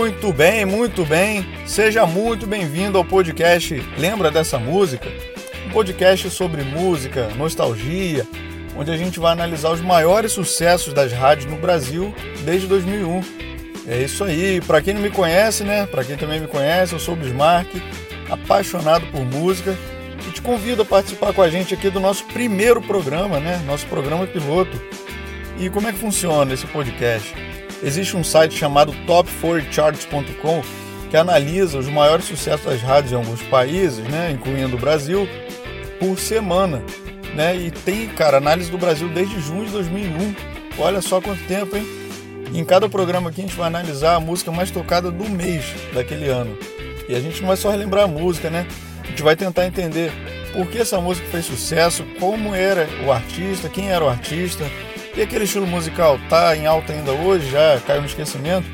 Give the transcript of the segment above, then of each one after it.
Muito bem, muito bem. Seja muito bem-vindo ao podcast Lembra dessa música? Um podcast sobre música, nostalgia, onde a gente vai analisar os maiores sucessos das rádios no Brasil desde 2001. É isso aí. Para quem não me conhece, né? Para quem também me conhece, eu sou o Bismarck, apaixonado por música e te convido a participar com a gente aqui do nosso primeiro programa, né? Nosso programa piloto. E como é que funciona esse podcast? Existe um site chamado top4charts.com que analisa os maiores sucessos das rádios em alguns países, né, incluindo o Brasil, por semana. Né? E tem, cara, análise do Brasil desde junho de 2001. Olha só quanto tempo, hein? E em cada programa aqui a gente vai analisar a música mais tocada do mês daquele ano. E a gente não vai só relembrar a música, né? A gente vai tentar entender por que essa música fez sucesso, como era o artista, quem era o artista, e aquele estilo musical tá em alta ainda hoje, já caiu no esquecimento.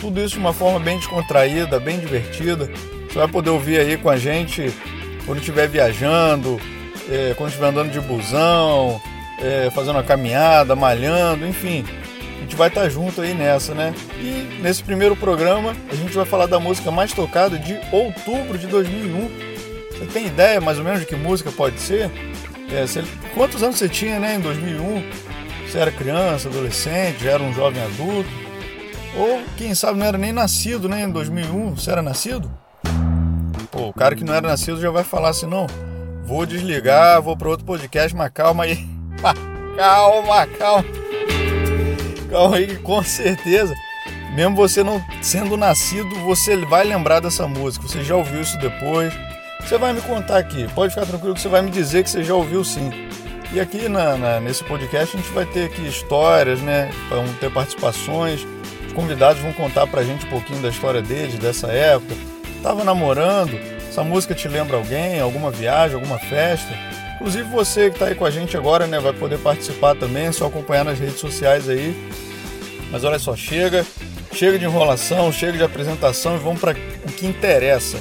Tudo isso de uma forma bem descontraída, bem divertida. Você vai poder ouvir aí com a gente quando estiver viajando, é, quando estiver andando de busão, é, fazendo uma caminhada, malhando, enfim. A gente vai estar tá junto aí nessa, né? E nesse primeiro programa a gente vai falar da música mais tocada de outubro de 2001. Você tem ideia mais ou menos de que música pode ser? É, você, quantos anos você tinha né, em 2001? Você era criança, adolescente, já era um jovem adulto. Ou quem sabe não era nem nascido, né? Em 2001, você era nascido? Pô, o cara que não era nascido já vai falar assim: não, vou desligar, vou para outro podcast, mas calma aí. calma, calma. Calma aí, com certeza, mesmo você não sendo nascido, você vai lembrar dessa música. Você já ouviu isso depois. Você vai me contar aqui, pode ficar tranquilo que você vai me dizer que você já ouviu sim. E aqui na, na, nesse podcast a gente vai ter aqui histórias, né? Vão ter participações. Os convidados vão contar pra gente um pouquinho da história deles, dessa época. Tava namorando? Essa música te lembra alguém, alguma viagem, alguma festa? Inclusive você que está aí com a gente agora, né, vai poder participar também, é só acompanhar nas redes sociais aí. Mas olha só, chega, chega de enrolação, chega de apresentação e vamos para o que interessa.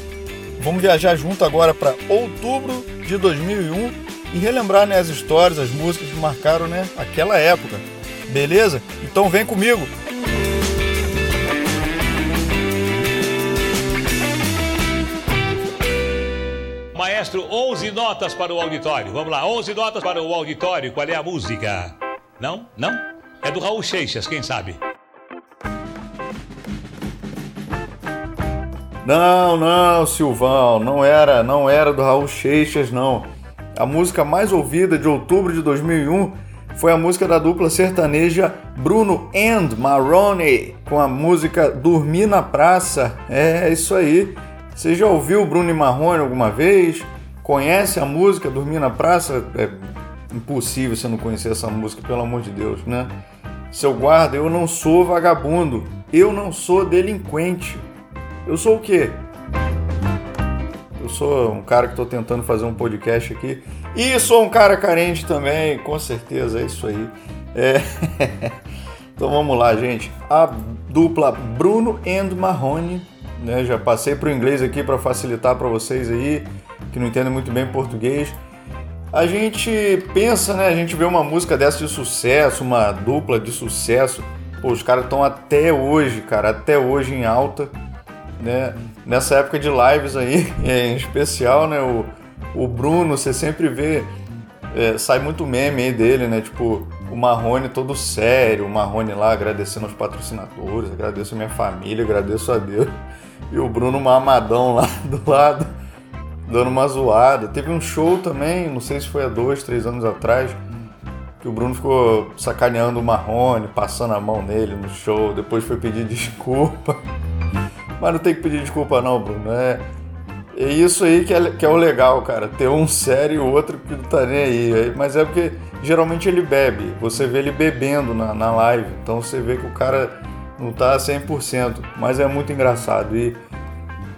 Vamos viajar junto agora para outubro de 2001 e relembrar né, as histórias, as músicas que marcaram né, aquela época. Beleza? Então vem comigo! Maestro, 11 notas para o auditório. Vamos lá, 11 notas para o auditório. Qual é a música? Não? Não? É do Raul Seixas, quem sabe? Não, não, Silvão, não era, não era do Raul Seixas, não. A música mais ouvida de outubro de 2001 foi a música da dupla sertaneja Bruno and Marrone com a música Dormir na Praça. É, é isso aí. Você já ouviu Bruno e Marrone alguma vez? Conhece a música Dormir na Praça? É impossível você não conhecer essa música, pelo amor de Deus, né? Seu guarda, eu não sou vagabundo, eu não sou delinquente. Eu sou o quê? Sou um cara que estou tentando fazer um podcast aqui. E sou um cara carente também, com certeza, é isso aí. É... então vamos lá, gente. A dupla Bruno and Marrone, né? Já passei para o inglês aqui para facilitar para vocês aí que não entendem muito bem português. A gente pensa, né? A gente vê uma música dessa de sucesso, uma dupla de sucesso. Pô, os caras estão até hoje, cara, até hoje em alta né? Nessa época de lives aí, em especial, né? O, o Bruno, você sempre vê, é, sai muito meme aí dele, né? Tipo, o Marrone todo sério, o Marrone lá agradecendo aos patrocinadores, agradeço a minha família, agradeço a Deus. E o Bruno mamadão lá do lado, dando uma zoada. Teve um show também, não sei se foi há dois, três anos atrás, que o Bruno ficou sacaneando o Marrone, passando a mão nele no show, depois foi pedir desculpa. Mas não tem que pedir desculpa não, Bruno. É, é isso aí que é, que é o legal, cara. Ter um sério e o outro que não tá nem aí. Mas é porque geralmente ele bebe. Você vê ele bebendo na, na live. Então você vê que o cara não tá 100%. Mas é muito engraçado. E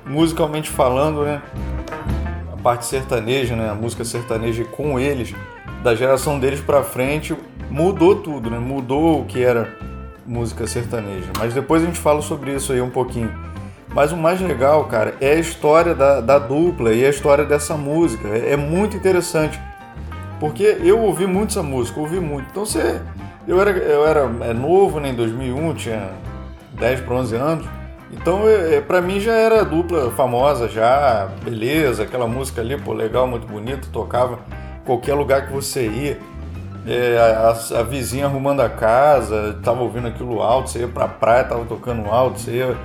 musicalmente falando, né? A parte sertaneja, né? A música sertaneja com eles, da geração deles para frente, mudou tudo, né? Mudou o que era música sertaneja. Mas depois a gente fala sobre isso aí um pouquinho. Mas o mais legal, cara, é a história da, da dupla e a história dessa música. É, é, muito interessante. Porque eu ouvi muito essa música, ouvi muito. Então você. Eu era, eu era é, novo, né, em 2001, tinha 10 para 11 anos. Então, é, é para mim já era dupla famosa, já, beleza, aquela música ali, pô, legal, muito bonito, tocava qualquer lugar que você ia. É, a, a, vizinha arrumando a casa, tava ouvindo aquilo alto, você ia pra praia, tava tocando alto, você ia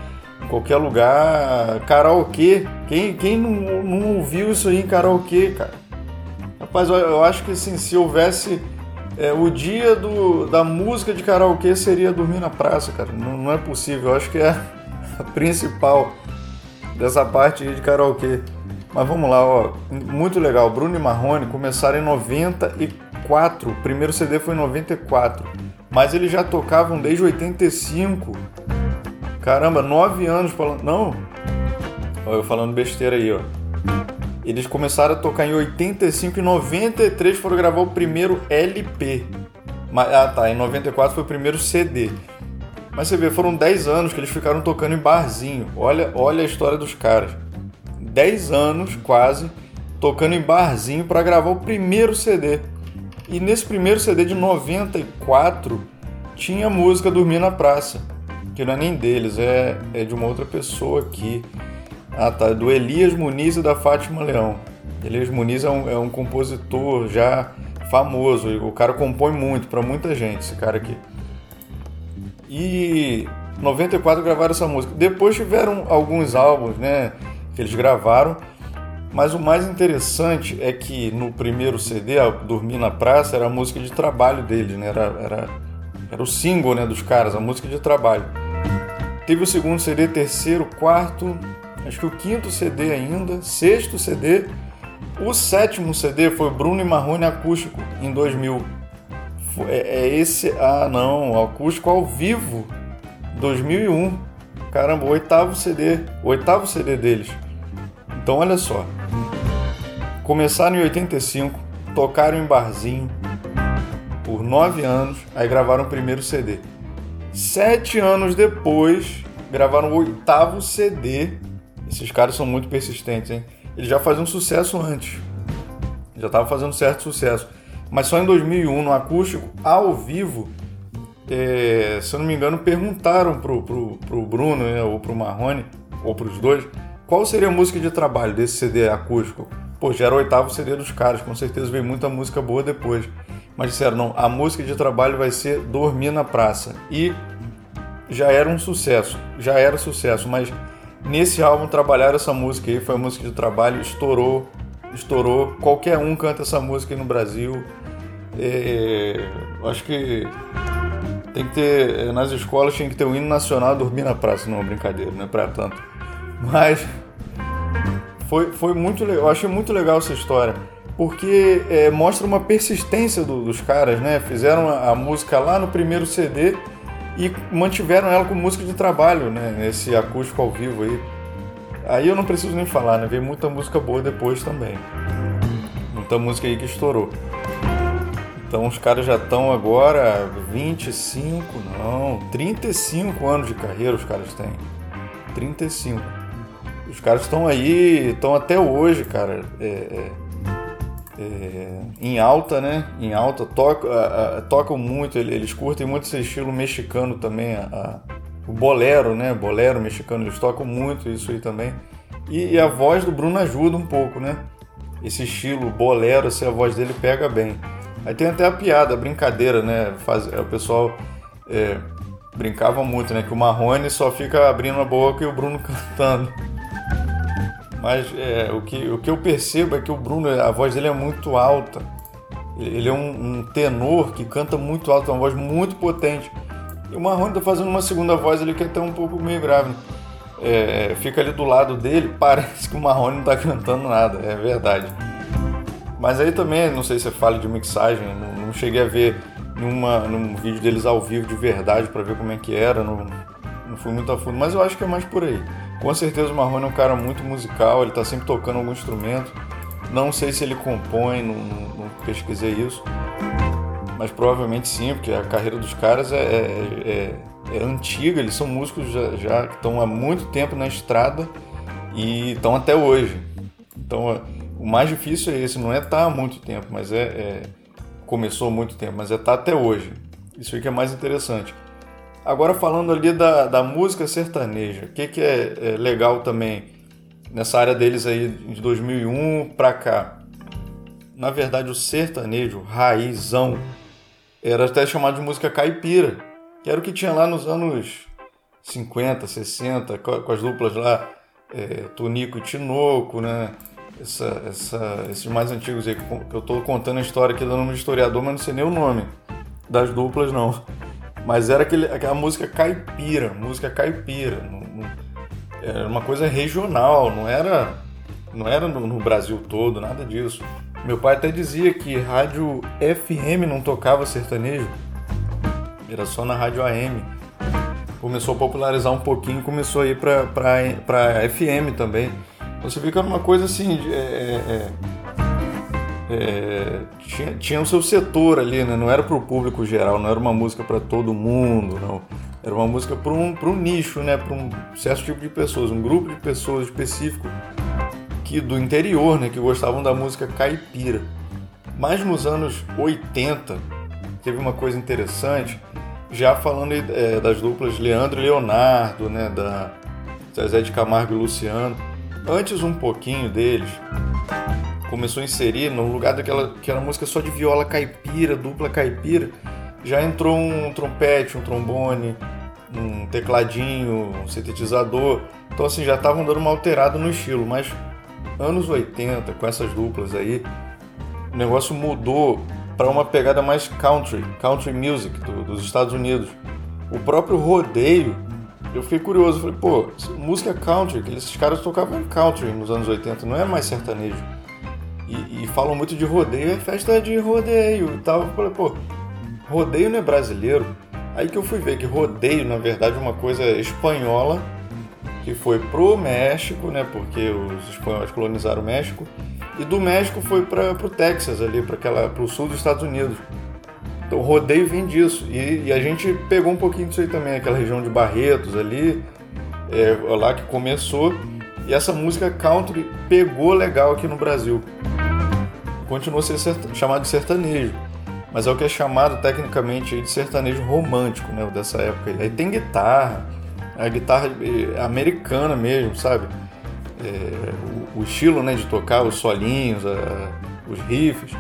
qualquer lugar, karaokê. Quem, quem não, não ouviu isso aí em karaokê, cara? Rapaz, eu, eu acho que assim, se houvesse é, o dia do, da música de karaokê seria dormir na praça, cara. Não, não é possível. Eu acho que é a principal dessa parte de karaokê. Mas vamos lá, ó. Muito legal. Bruno e Marrone começaram em 94. O primeiro CD foi em 94. Mas eles já tocavam desde 85. Caramba, nove anos falando. Não. Olha eu falando besteira aí, ó. Eles começaram a tocar em 85 e 93 foram gravar o primeiro LP. Ah tá, em 94 foi o primeiro CD. Mas você vê, foram 10 anos que eles ficaram tocando em barzinho. Olha, olha a história dos caras. 10 anos quase tocando em barzinho para gravar o primeiro CD. E nesse primeiro CD de 94 tinha música Dormir na Praça, que não é nem deles, é, é de uma outra pessoa aqui. Ah, tá. Do Elias Muniz e da Fátima Leão. Elias Muniz é um, é um compositor já famoso. O cara compõe muito para muita gente, esse cara aqui. E 94 gravaram essa música. Depois tiveram alguns álbuns, né, que eles gravaram. Mas o mais interessante é que no primeiro CD, Dormir na Praça, era a música de trabalho deles, né? Era, era, era o single né, dos caras, a música de trabalho. Teve o segundo CD, terceiro, quarto, acho que o quinto CD ainda, sexto CD. O sétimo CD foi Bruno e Marrone Acústico, em 2000. É, é esse, ah não, acústico ao vivo, 2001. Caramba, o oitavo CD, o oitavo CD deles. Então olha só. Começaram em 85, tocaram em barzinho por nove anos, aí gravaram o primeiro CD. Sete anos depois, gravaram o oitavo CD esses caras são muito persistentes, hein? Eles já faziam sucesso antes. Já estavam fazendo certo sucesso. Mas só em 2001, no acústico, ao vivo, é, se eu não me engano, perguntaram pro, pro, pro Bruno né, ou pro Marrone, ou pros dois, qual seria a música de trabalho desse CD acústico. Pô, já era o oitavo CD dos caras, com certeza veio muita música boa depois. Mas disseram, não, a música de trabalho vai ser Dormir na Praça. E já era um sucesso, já era sucesso, mas Nesse álbum trabalharam essa música aí, foi a música de trabalho, estourou, estourou. Qualquer um canta essa música aí no Brasil. É, acho que tem que ter, nas escolas tinha que ter um hino nacional dormir na praça, não, brincadeira, não é pra tanto. Mas foi, foi muito legal, eu achei muito legal essa história, porque é, mostra uma persistência do, dos caras, né? Fizeram a, a música lá no primeiro CD e mantiveram ela com música de trabalho, né? Esse acústico ao vivo aí. Aí eu não preciso nem falar, né? Veio muita música boa depois também. Muita música aí que estourou. Então os caras já estão agora 25, não, 35 anos de carreira os caras têm. 35. Os caras estão aí, estão até hoje, cara. É, é é, em alta, né? Em alta, toca, a, a, tocam muito, eles curtem muito esse estilo mexicano também, o bolero, né? Bolero mexicano, eles tocam muito isso aí também. E, e, a voz do Bruno ajuda um pouco, né? Esse estilo bolero, assim, a voz dele pega bem. Aí tem até a piada, a brincadeira, né? Faz, o pessoal é, brincava muito, né? Que o Marrone só fica abrindo a boca e o Bruno cantando. Mas é, o, que, o que eu percebo é que o Bruno, a voz dele é muito alta. Ele é um, um tenor que canta muito alto, uma voz muito potente. E o Marrone está fazendo uma segunda voz ali que é até um pouco meio grave. Né? É, fica ali do lado dele, parece que o Marrone não está cantando nada, é verdade. Mas aí também, não sei se você fala de mixagem, não, não cheguei a ver numa, num vídeo deles ao vivo de verdade para ver como é que era, não, não fui muito a fundo, mas eu acho que é mais por aí. Com certeza o Marrone é um cara muito musical, ele está sempre tocando algum instrumento. Não sei se ele compõe, não, não, pesquisei isso. Mas provavelmente sim, porque a carreira dos caras é, é, é, é antiga, eles são músicos já, já, que estão há muito tempo na estrada e estão até hoje. Então o mais difícil é esse, não é estar tá há muito tempo, mas é, é começou há muito tempo, mas é estar tá até hoje. Isso aí que é mais interessante. Agora falando ali da, da música sertaneja, o que, que é, é, legal também nessa área deles aí de 2001 para cá? Na verdade, o sertanejo raizão era até chamado de música caipira, que era o que tinha lá nos anos 50, 60, com as duplas lá, é, Tonico e Tinoco, né? Essa, essa, esses mais antigos aí que eu estou contando a história aqui dando nome de historiador, mas não sei nem o nome das duplas, não. Mas era aquele, aquela música caipira, música caipira. era uma coisa regional, não era, não era no, no Brasil todo, nada disso. Meu pai até dizia que rádio FM não tocava sertanejo, era só na rádio AM. Começou a popularizar um pouquinho, começou a ir para FM também. Você vê que era uma coisa assim, é, é, é tinha, tinha o seu setor ali, né? Não era para o público geral, não era uma música para todo mundo, não. Era uma música para um, um nicho, né? Para um certo tipo de pessoas, um grupo de pessoas específico que do interior, né? Que gostavam da música caipira. Mas nos anos 80 teve uma coisa interessante, já falando é, das duplas Leandro e Leonardo, né? Da Zezé de Camargo e Luciano. Antes um pouquinho deles, começou a inserir, no lugar daquela que era música só de viola caipira, dupla caipira, já entrou um trompete, um trombone, um tecladinho, um sintetizador. Então assim, já estavam dando uma alterada no estilo, mas anos 80, com essas duplas aí, o negócio mudou para uma pegada mais country, country music do, dos Estados Unidos. O próprio rodeio, eu fiquei curioso, falei, pô, música country, esses caras tocavam country nos anos 80, não é mais sertanejo e, e, falam muito de rodeio, é festa de rodeio e tal. Eu falei, pô, rodeio não é brasileiro. Aí que eu fui ver que rodeio, na verdade, é uma coisa espanhola que foi pro México, né? Porque os espanhóis colonizaram o México. E do México foi para pro Texas ali, para aquela pro sul dos Estados Unidos. Então rodeio vem disso. E, e, a gente pegou um pouquinho disso aí também, aquela região de Barretos ali, é, lá que começou. E essa música country pegou legal aqui no Brasil continua a ser chamado de sertanejo, mas é o que é chamado tecnicamente de sertanejo romântico, né, dessa época. Aí tem guitarra, a guitarra eh, americana mesmo, sabe? É, o, o, estilo né, de tocar, os solinhos, a, os riffs,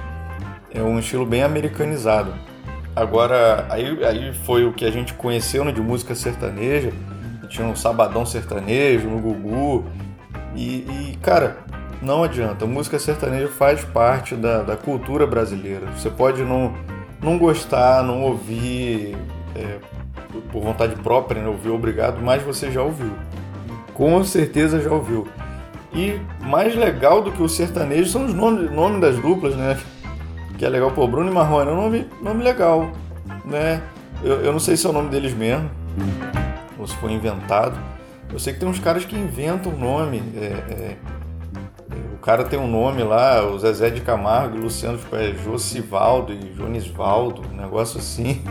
é um estilo bem americanizado. Agora, aí, aí foi o que a gente conheceu né, de música sertaneja, tinha um sabadão sertanejo no Gugu, e, e cara, não adianta. A música sertaneja faz parte da, da cultura brasileira. Você pode não, não gostar, não ouvir é, por vontade própria, né? ouvir obrigado, mas você já ouviu. Com certeza já ouviu. E mais legal do que o sertanejo são os nomes, nome das duplas, né? Que é legal, pô, Bruno e Marrone é um nome, nome legal, né? Eu, eu não sei se é o nome deles mesmo, ou se foi inventado. Eu sei que tem uns caras que inventam o nome. É, é, o cara tem um nome lá, o Zezé de Camargo, Luciano é Josivaldo e Jonisvaldo, um negócio assim.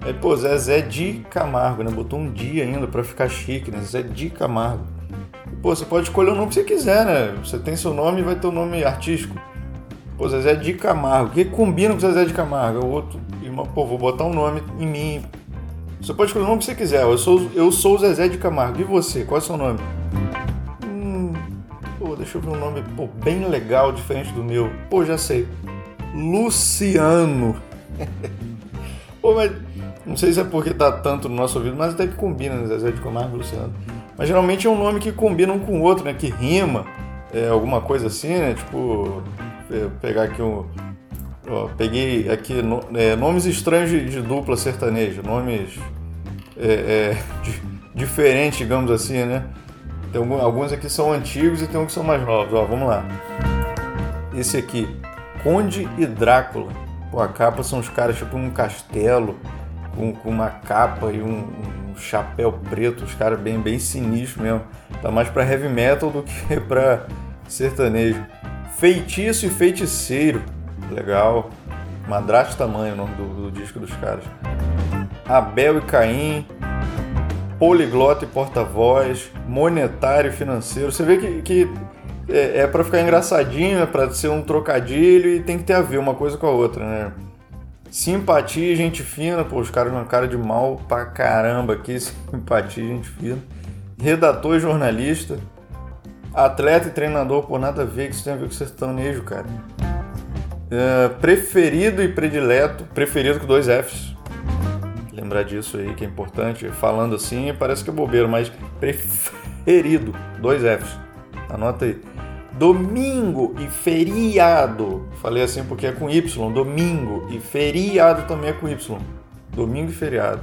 Aí, pô, Zezé de Camargo, né? Botou um dia ainda pra ficar chique, né? Zezé de Camargo. E, pô, você pode escolher o nome que você quiser, né? Você tem seu nome e vai ter o um nome artístico. Pô, Zezé de Camargo. Que combina com Zezé de Camargo? É o outro. E, pô, vou botar um nome em mim. Você pode escolher o nome que você quiser. Eu sou, eu sou o Zezé de Camargo. E você? Qual é o seu nome? Deixa eu ver um nome pô, bem legal, diferente do meu. Pô, já sei. Luciano. pô, mas não sei se é porque tá tanto no nosso ouvido, mas até que combina, né? Zezé de Camargo Luciano. Mas geralmente é um nome que combina um com o outro, né? Que rima, é, alguma coisa assim, né? Tipo, pegar aqui um. Ó, peguei aqui no, é, nomes estranhos de, de, dupla sertaneja, nomes é, é diferentes, digamos assim, né? Tem alguns aqui são antigos e tem uns que são mais novos. Ó, vamos lá. Esse aqui, Conde e Drácula. Pô, a capa são os caras tipo um castelo com, com uma capa e um, um, chapéu preto. Os caras bem, bem sinistros mesmo. Tá mais pra heavy metal do que pra sertanejo. Feitiço e Feiticeiro. Legal. Madrasto Tamanho, o nome do, do disco dos caras. Abel e Caim poliglota e porta-voz, monetário financeiro. Você vê que, que é, é para ficar engraçadinho, é para ser um trocadilho e tem que ter a ver uma coisa com a outra, né? Simpatia e gente fina, pô, os caras uma cara de mal pra caramba aqui, simpatia e gente fina. Redator e jornalista. Atleta e treinador, pô, nada a ver, que isso tem a ver com sertanejo, cara. É, preferido e predileto, preferido com dois Fs. Lembrar disso aí que é importante. Falando assim, parece que é bobeiro, mas preferido, dois Fs. Anota aí. Domingo e feriado. Falei assim porque é com Y. Domingo e feriado também é com Y. Domingo e feriado.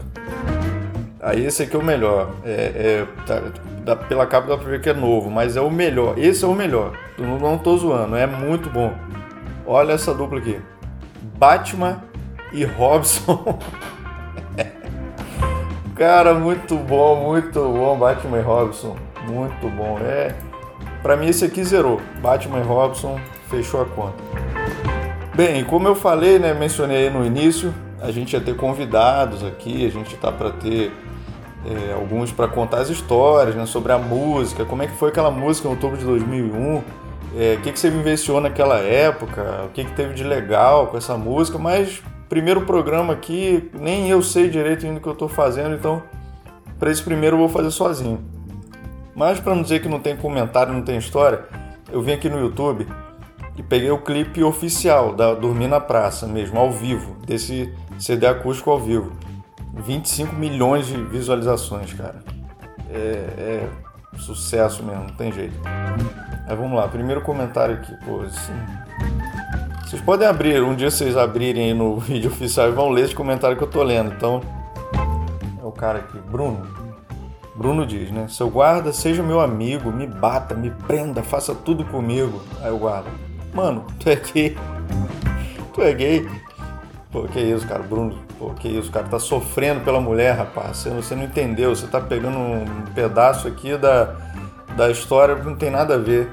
Aí esse aqui é o melhor. É, é tá, pela capa dá pra ver que é novo, mas é o melhor. Esse é o melhor. Não, não tô zoando, é muito bom. Olha essa dupla aqui. Batman e Robson. Cara, muito bom, muito bom. Batman e Robson. Muito bom. É. Pra mim esse aqui zerou. Batman e Robson fechou a conta. Bem, como eu falei, né, mencionei no início, a gente ia ter convidados aqui, a gente tá para ter é, alguns para contar as histórias né, sobre a música, como é que foi aquela música em outubro de 2001, é, o que, que você vivenciou naquela época, o que, que teve de legal com essa música, mas primeiro programa aqui, nem eu sei direito ainda o que eu estou fazendo, então para esse primeiro eu vou fazer sozinho. Mas para não dizer que não tem comentário, não tem história, eu vim aqui no YouTube e peguei o clipe oficial da Dormir na Praça mesmo, ao vivo, desse CD acústico ao vivo. 25 milhões de visualizações, cara. É, é sucesso mesmo, não tem jeito. Mas vamos lá, primeiro comentário aqui, pô, assim. Vocês podem abrir, um dia vocês abrirem no vídeo oficial e vão ler esse comentário que eu tô lendo. Então, é o cara aqui, Bruno. Bruno diz, né? Seu guarda, seja meu amigo, me bata, me prenda, faça tudo comigo. Aí o guarda, mano, tu é gay. Tu é gay. Pô, que isso, cara, Bruno, pô, que isso, cara, tá sofrendo pela mulher, rapaz. Você, você não entendeu, você tá pegando um pedaço aqui da, da história que não tem nada a ver.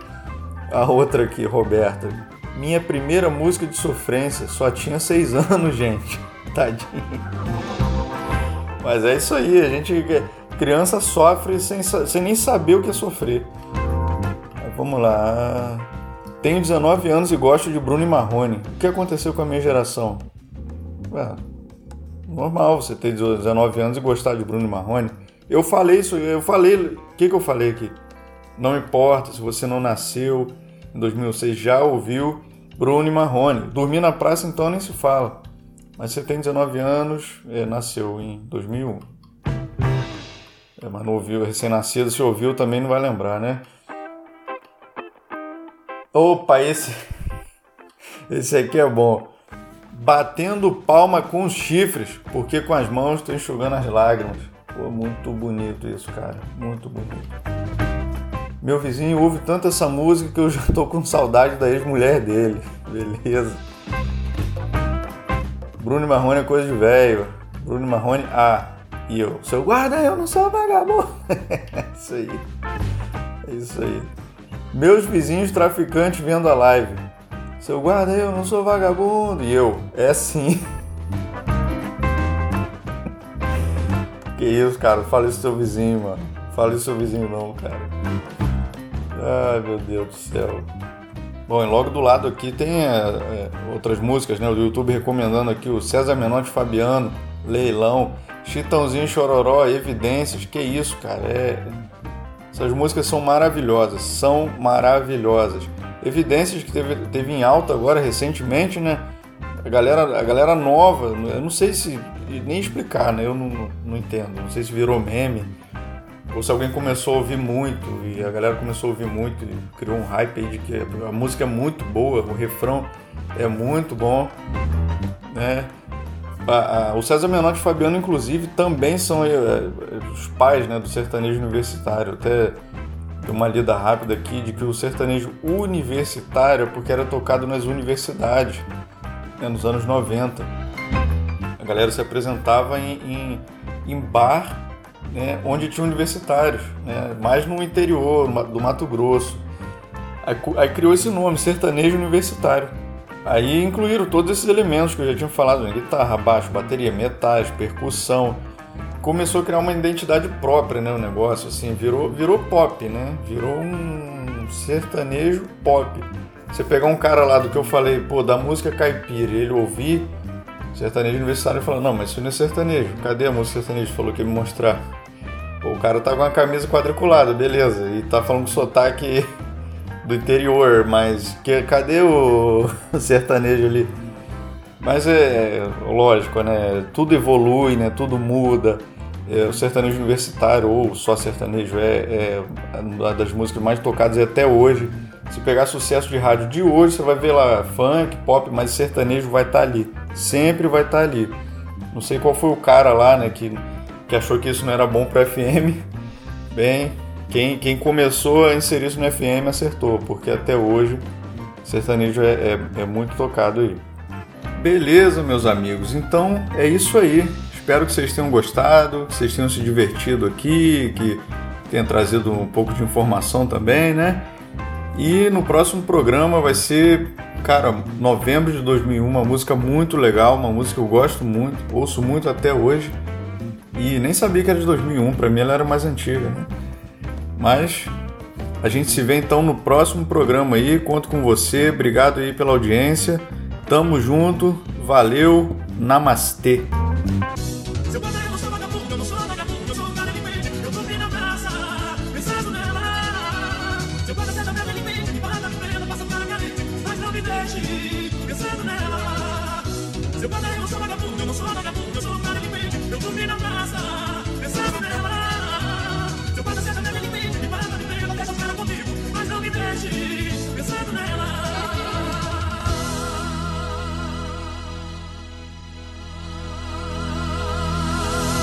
A outra aqui, Roberta. Minha primeira música de sofrência, só tinha seis anos, gente. Tadinho. Mas é isso aí, a gente. Criança sofre sem, sem nem saber o que é sofrer. vamos lá. Tenho 19 anos e gosto de Bruno e Marrone. O que aconteceu com a minha geração? É, normal você ter 19 anos e gostar de Bruno Marrone. Eu falei isso, eu falei, o que, que eu falei aqui? Não importa se você não nasceu em 2006, já ouviu Bruno Marrone. Dormir na praça então nem se fala. Mas você tem 19 anos, é, nasceu em 2001. É, mas não ouviu, recém-nascido, se ouviu também não vai lembrar, né? Opa, esse, esse aqui é bom batendo palma com os chifres, porque com as mãos estou enxugando as lágrimas. Pô, muito bonito isso, cara. Muito bonito. Meu vizinho ouve tanto essa música que eu já tô com saudade da ex-mulher dele. Beleza. Bruno Marrone é coisa de velho. Bruno Marrone, ah, e eu. Seu guarda, eu não sou vagabundo. é isso aí. É isso aí. Meus vizinhos traficantes vendo a live. Seu guarda, eu não sou vagabundo. E eu, é sim. que isso, cara? Fala isso seu vizinho, mano. Fala isso seu vizinho não, cara. Ai, meu Deus do céu. Bom, e logo do lado aqui tem é, é, outras músicas, né? O YouTube recomendando aqui o César Menotti Fabiano, Leilão, Chitãozinho Chororó, Evidências. Que isso, cara? É... Essas músicas são maravilhosas, são maravilhosas evidências que teve, teve em alta agora recentemente, né? A galera, a galera nova, eu não sei se nem explicar, né? Eu não, não entendo, não sei se virou meme ou se alguém começou a ouvir muito e a galera começou a ouvir muito e criou um hype aí de que a música é muito boa, o refrão é muito bom, né? O César Menotti e o Fabiano, inclusive, também são é, os pais né, do sertanejo universitário. Até uma lida rápida aqui de que o sertanejo universitário é porque era tocado nas universidades, né, nos anos 90. A galera se apresentava em, em, em bar né, onde tinha universitários, né, mais no interior do Mato Grosso. Aí, aí, criou esse nome, sertanejo universitário. Aí incluíram todos esses elementos que eu já tinha falado, né, guitarra, baixo, bateria, metais, percussão, começou a criar uma identidade própria, né, o negócio, assim, virou, virou pop, né? Virou um sertanejo pop. Você pegar um cara lá do que eu falei, pô, da música caipira, ele ouvir, Sertanejo universitário falou, não, mas isso não é sertanejo. Cadê a música sertanejo? Falou que ia me mostrar. O cara tá com uma camisa quadriculada, beleza. E tá falando com sotaque do interior, mas que, cadê o sertanejo ali? Mas é, lógico, né? Tudo evolui, né? Tudo muda. É, o sertanejo universitário ou só sertanejo é, é uma das músicas mais tocadas até hoje. Se pegar sucesso de rádio de hoje, você vai ver lá funk, pop, mas sertanejo vai estar tá ali. Sempre vai estar tá ali. Não sei qual foi o cara lá, né, que, que achou que isso não era bom para FM. Bem, quem, quem começou a inserir isso no FM acertou, porque até hoje sertanejo é, é, é muito tocado aí. Beleza, meus amigos. Então é isso aí. Espero que vocês tenham gostado, que vocês tenham se divertido aqui, que tenha trazido um pouco de informação também, né? E no próximo programa vai ser, cara, novembro de 2001, uma música muito legal, uma música que eu gosto muito, ouço muito até hoje. E nem sabia que era de 2001, para mim ela era mais antiga, né? Mas a gente se vê então no próximo programa aí, conto com você, obrigado aí pela audiência. Tamo junto, valeu, namastê.